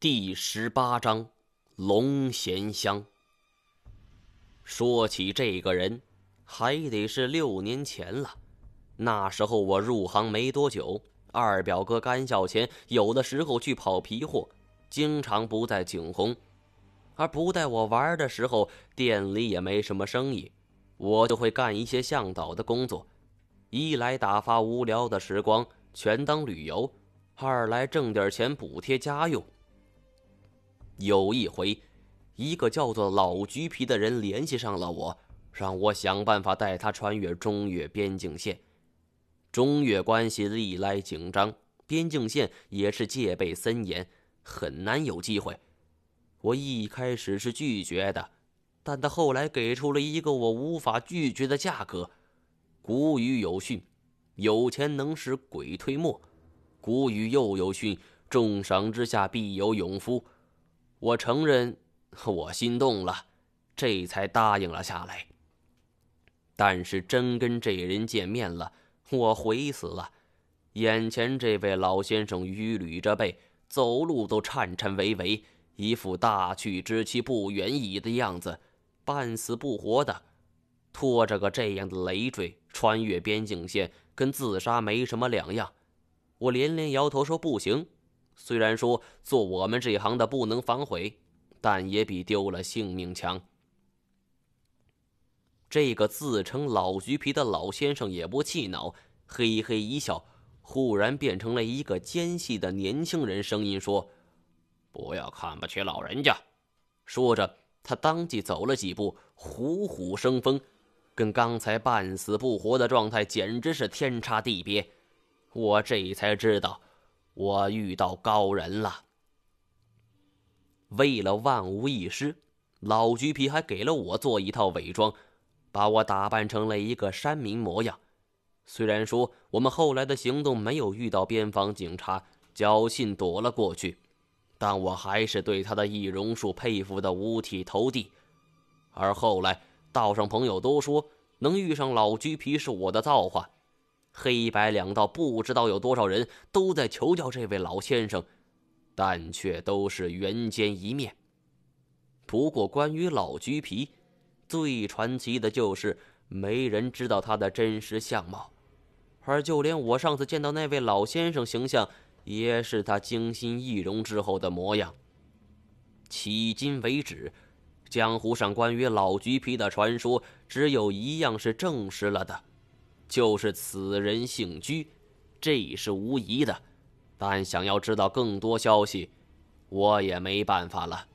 第十八章，龙涎香。说起这个人，还得是六年前了。那时候我入行没多久，二表哥干校前有的时候去跑皮货，经常不在景洪，而不带我玩的时候，店里也没什么生意，我就会干一些向导的工作，一来打发无聊的时光，全当旅游；二来挣点钱补贴家用。有一回，一个叫做老橘皮的人联系上了我，让我想办法带他穿越中越边境线。中越关系历来紧张，边境线也是戒备森严，很难有机会。我一开始是拒绝的，但他后来给出了一个我无法拒绝的价格。古语有训：“有钱能使鬼推磨。”古语又有训：“重赏之下必有勇夫。”我承认，我心动了，这才答应了下来。但是真跟这人见面了，我悔死了。眼前这位老先生伛捋着背，走路都颤颤巍巍，一副大去之期不远矣的样子，半死不活的，拖着个这样的累赘穿越边境线，跟自杀没什么两样。我连连摇头说不行。虽然说做我们这一行的不能反悔，但也比丢了性命强。这个自称老橘皮的老先生也不气恼，嘿嘿一笑，忽然变成了一个尖细的年轻人，声音说：“不要看不起老人家。”说着，他当即走了几步，虎虎生风，跟刚才半死不活的状态简直是天差地别。我这才知道。我遇到高人了。为了万无一失，老橘皮还给了我做一套伪装，把我打扮成了一个山民模样。虽然说我们后来的行动没有遇到边防警察，侥幸躲了过去，但我还是对他的易容术佩服的五体投地。而后来道上朋友都说，能遇上老橘皮是我的造化。黑白两道，不知道有多少人都在求教这位老先生，但却都是缘见一面。不过，关于老橘皮，最传奇的就是没人知道他的真实相貌，而就连我上次见到那位老先生形象，也是他精心易容之后的模样。迄今为止，江湖上关于老橘皮的传说，只有一样是证实了的。就是此人姓居，这是无疑的。但想要知道更多消息，我也没办法了。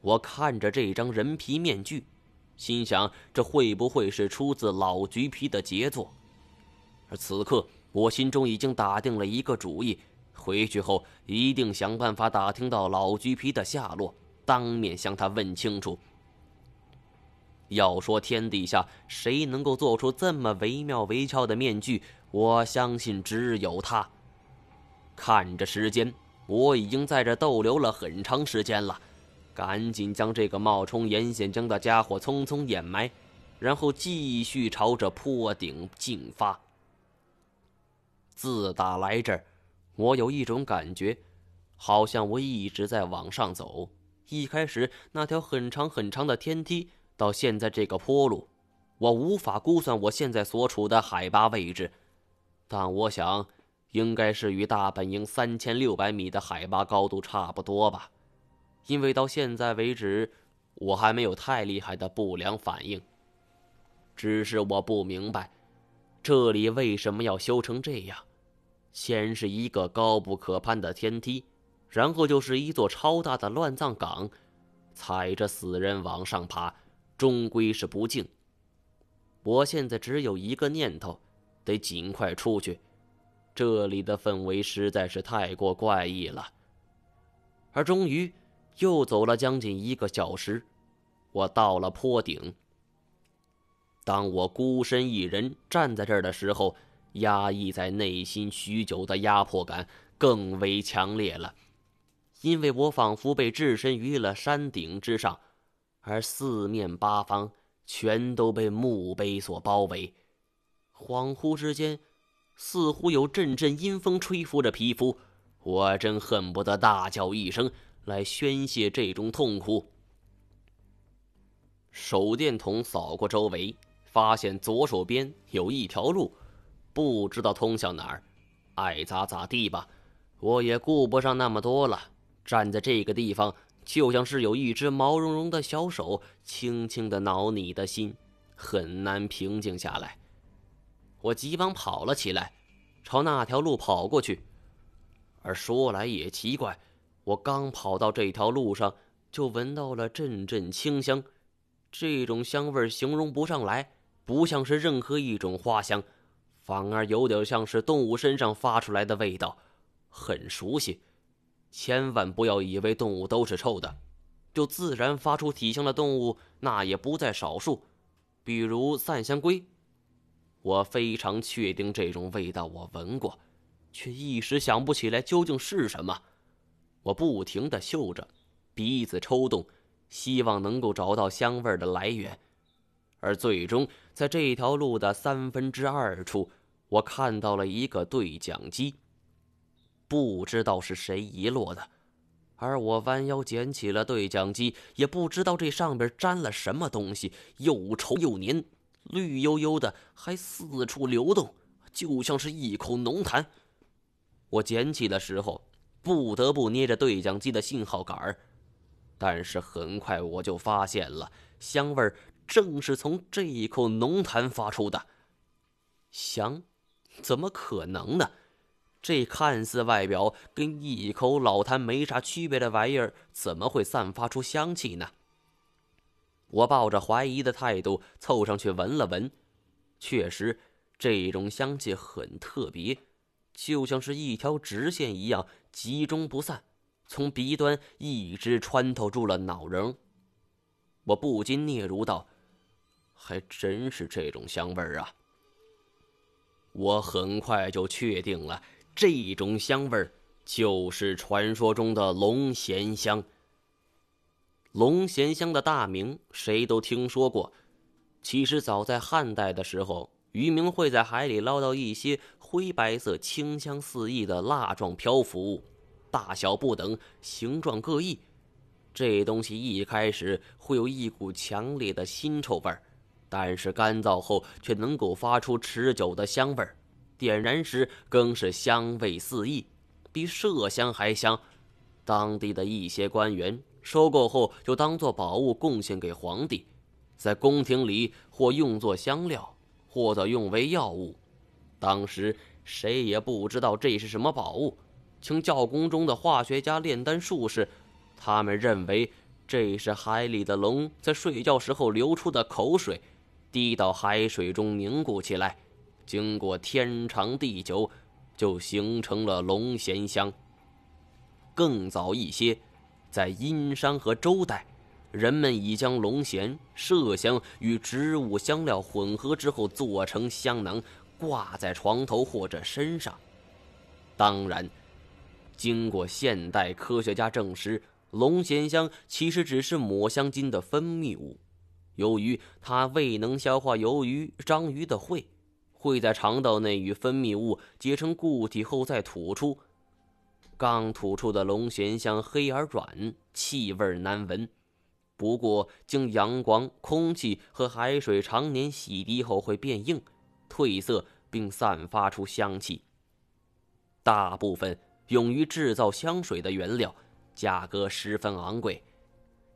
我看着这张人皮面具，心想：这会不会是出自老橘皮的杰作？而此刻，我心中已经打定了一个主意：回去后一定想办法打听到老橘皮的下落，当面向他问清楚。要说天底下谁能够做出这么惟妙惟肖的面具，我相信只有他。看着时间，我已经在这逗留了很长时间了，赶紧将这个冒充严显江的家伙匆匆掩埋，然后继续朝着坡顶进发。自打来这儿，我有一种感觉，好像我一直在往上走。一开始那条很长很长的天梯。到现在这个坡路，我无法估算我现在所处的海拔位置，但我想，应该是与大本营三千六百米的海拔高度差不多吧。因为到现在为止，我还没有太厉害的不良反应。只是我不明白，这里为什么要修成这样？先是一个高不可攀的天梯，然后就是一座超大的乱葬岗，踩着死人往上爬。终归是不敬。我现在只有一个念头，得尽快出去。这里的氛围实在是太过怪异了。而终于，又走了将近一个小时，我到了坡顶。当我孤身一人站在这儿的时候，压抑在内心许久的压迫感更为强烈了，因为我仿佛被置身于了山顶之上。而四面八方全都被墓碑所包围，恍惚之间，似乎有阵阵阴风吹拂着皮肤，我真恨不得大叫一声来宣泄这种痛苦。手电筒扫过周围，发现左手边有一条路，不知道通向哪儿，爱咋咋地吧，我也顾不上那么多了。站在这个地方，就像是有一只毛茸茸的小手轻轻的挠你的心，很难平静下来。我急忙跑了起来，朝那条路跑过去。而说来也奇怪，我刚跑到这条路上，就闻到了阵阵清香。这种香味形容不上来，不像是任何一种花香，反而有点像是动物身上发出来的味道，很熟悉。千万不要以为动物都是臭的，就自然发出体香的动物那也不在少数，比如散香龟。我非常确定这种味道我闻过，却一时想不起来究竟是什么。我不停地嗅着，鼻子抽动。希望能够找到香味的来源，而最终在这条路的三分之二处，我看到了一个对讲机。不知道是谁遗落的，而我弯腰捡起了对讲机，也不知道这上边沾了什么东西，又稠又黏，绿油油的，还四处流动，就像是一口浓痰。我捡起的时候，不得不捏着对讲机的信号杆儿。但是很快我就发现了，香味儿正是从这一口浓痰发出的。香？怎么可能呢？这看似外表跟一口老痰没啥区别的玩意儿，怎么会散发出香气呢？我抱着怀疑的态度凑上去闻了闻，确实，这种香气很特别，就像是一条直线一样，集中不散。从鼻端一直穿透住了脑仁，我不禁嗫嚅道：“还真是这种香味儿啊！”我很快就确定了，这种香味儿就是传说中的龙涎香。龙涎香的大名谁都听说过，其实早在汉代的时候，渔民会在海里捞到一些灰白色、清香四溢的蜡状漂浮物。大小不等，形状各异。这东西一开始会有一股强烈的腥臭味儿，但是干燥后却能够发出持久的香味儿。点燃时更是香味四溢，比麝香还香。当地的一些官员收购后，就当做宝物贡献给皇帝，在宫廷里或用作香料，或者用为药物。当时谁也不知道这是什么宝物。请教宫中的化学家、炼丹术士，他们认为这是海里的龙在睡觉时候流出的口水，滴到海水中凝固起来，经过天长地久，就形成了龙涎香。更早一些，在殷商和周代，人们已将龙涎、麝香与植物香料混合之后做成香囊，挂在床头或者身上。当然。经过现代科学家证实，龙涎香其实只是抹香鲸的分泌物。由于它未能消化鱿鱼、章鱼的喙，会在肠道内与分泌物结成固体后再吐出。刚吐出的龙涎香黑而软，气味难闻。不过，经阳光、空气和海水常年洗涤后会变硬、褪色，并散发出香气。大部分。用于制造香水的原料，价格十分昂贵。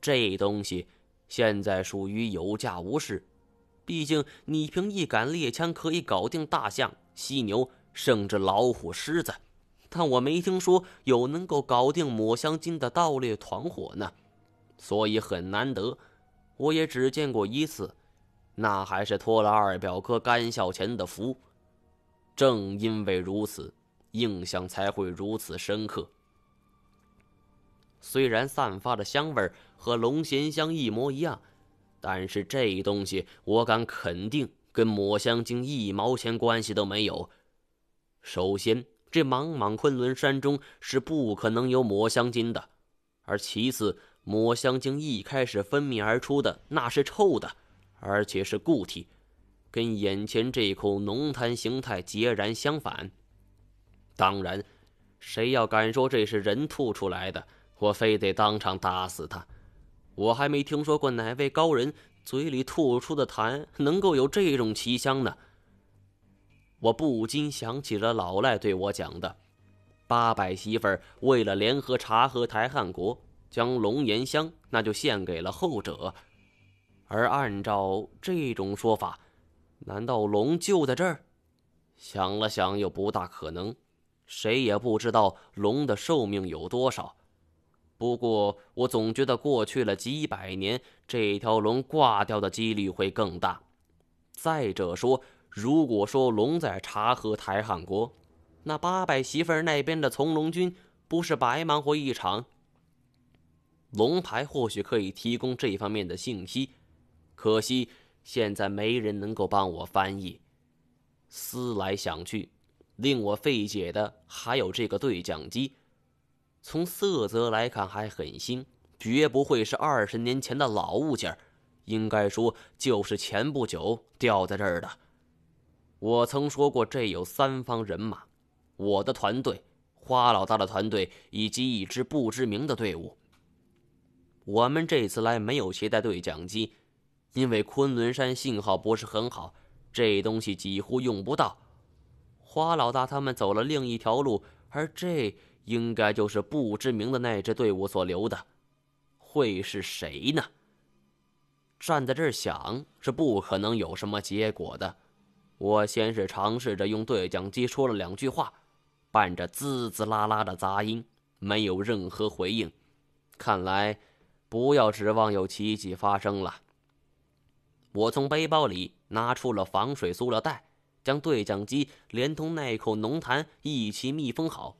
这东西现在属于有价无市。毕竟你凭一杆猎枪可以搞定大象、犀牛，甚至老虎、狮子，但我没听说有能够搞定抹香鲸的盗猎团伙呢。所以很难得，我也只见过一次，那还是托了二表哥甘孝钱的福。正因为如此。印象才会如此深刻。虽然散发的香味和龙涎香一模一样，但是这东西我敢肯定跟抹香鲸一毛钱关系都没有。首先，这茫茫昆仑山中是不可能有抹香鲸的；而其次，抹香鲸一开始分泌而出的那是臭的，而且是固体，跟眼前这口浓痰形态截然相反。当然，谁要敢说这是人吐出来的，我非得当场打死他。我还没听说过哪位高人嘴里吐出的痰能够有这种奇香呢。我不禁想起了老赖对我讲的：八百媳妇儿为了联合察合台汉国，将龙涎香那就献给了后者。而按照这种说法，难道龙就在这儿？想了想，又不大可能。谁也不知道龙的寿命有多少。不过，我总觉得过去了几百年，这条龙挂掉的几率会更大。再者说，如果说龙在察合台汗国，那八百媳妇儿那边的从龙军不是白忙活一场？龙牌或许可以提供这方面的信息。可惜现在没人能够帮我翻译。思来想去，令我费解的还有这个对讲机。从色泽来看还很新，绝不会是二十年前的老物件应该说就是前不久掉在这儿的。我曾说过，这有三方人马：我的团队、花老大的团队以及一支不知名的队伍。我们这次来没有携带对讲机。因为昆仑山信号不是很好，这东西几乎用不到。花老大他们走了另一条路，而这应该就是不知名的那支队伍所留的。会是谁呢？站在这儿想是不可能有什么结果的。我先是尝试着用对讲机说了两句话，伴着滋滋啦啦的杂音，没有任何回应。看来不要指望有奇迹发生了。我从背包里拿出了防水塑料袋，将对讲机连同那口浓痰一起密封好，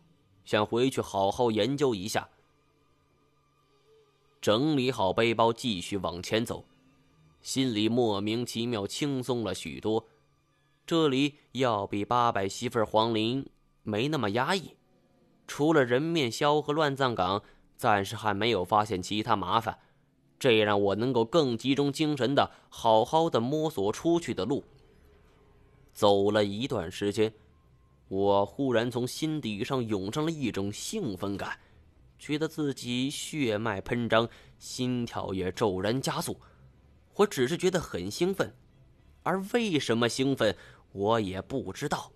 想回去好好研究一下。整理好背包，继续往前走，心里莫名其妙轻松了许多。这里要比八百媳妇黄陵没那么压抑，除了人面鸮和乱葬岗，暂时还没有发现其他麻烦。这让我能够更集中精神的好好的摸索出去的路。走了一段时间，我忽然从心底上涌上了一种兴奋感，觉得自己血脉喷张，心跳也骤然加速。我只是觉得很兴奋，而为什么兴奋，我也不知道。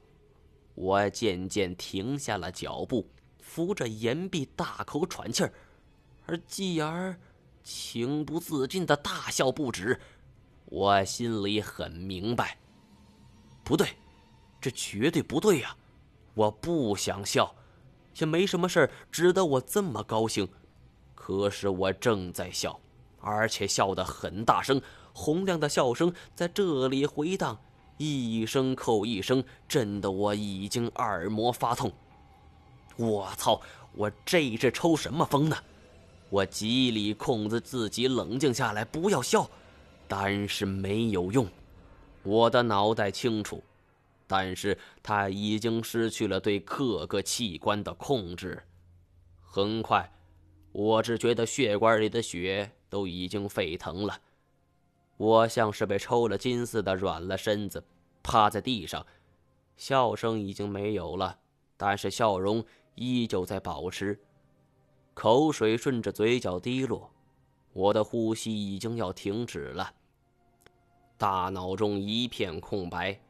我渐渐停下了脚步，扶着岩壁大口喘气儿，而继而。情不自禁的大笑不止，我心里很明白，不对，这绝对不对呀！我不想笑，也没什么事值得我这么高兴。可是我正在笑，而且笑得很大声，洪亮的笑声在这里回荡，一声扣一声，震得我已经耳膜发痛。我操！我这是抽什么风呢？我极力控制自己冷静下来，不要笑，但是没有用。我的脑袋清楚，但是他已经失去了对各个器官的控制。很快，我只觉得血管里的血都已经沸腾了。我像是被抽了筋似的软了身子，趴在地上。笑声已经没有了，但是笑容依旧在保持。口水顺着嘴角滴落，我的呼吸已经要停止了。大脑中一片空白，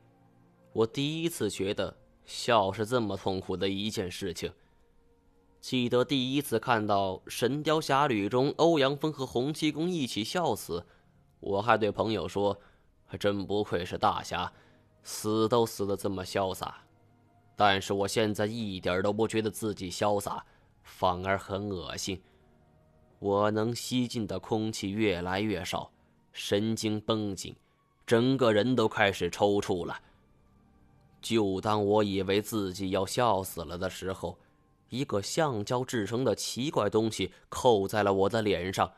我第一次觉得笑是这么痛苦的一件事情。记得第一次看到《神雕侠侣》中欧阳锋和洪七公一起笑死，我还对朋友说：“还真不愧是大侠，死都死得这么潇洒。”但是我现在一点都不觉得自己潇洒。反而很恶心，我能吸进的空气越来越少，神经绷紧，整个人都开始抽搐了。就当我以为自己要笑死了的时候，一个橡胶制成的奇怪东西扣在了我的脸上，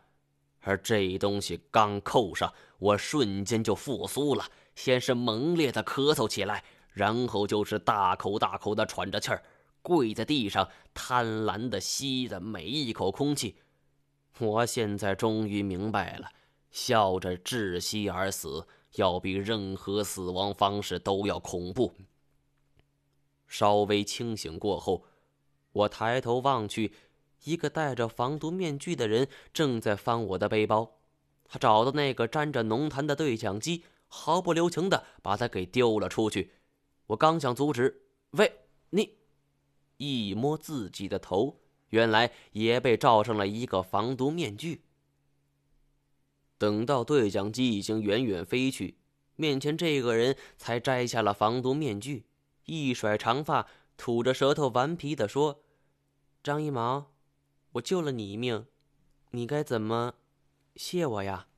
而这东西刚扣上，我瞬间就复苏了，先是猛烈的咳嗽起来，然后就是大口大口的喘着气儿。跪在地上，贪婪的吸着每一口空气。我现在终于明白了，笑着窒息而死，要比任何死亡方式都要恐怖。稍微清醒过后，我抬头望去，一个戴着防毒面具的人正在翻我的背包。他找到那个沾着浓痰的对讲机，毫不留情的把它给丢了出去。我刚想阻止，喂，你！一摸自己的头，原来也被罩上了一个防毒面具。等到对讲机已经远远飞去，面前这个人才摘下了防毒面具，一甩长发，吐着舌头，顽皮地说：“张一毛，我救了你一命，你该怎么谢我呀？”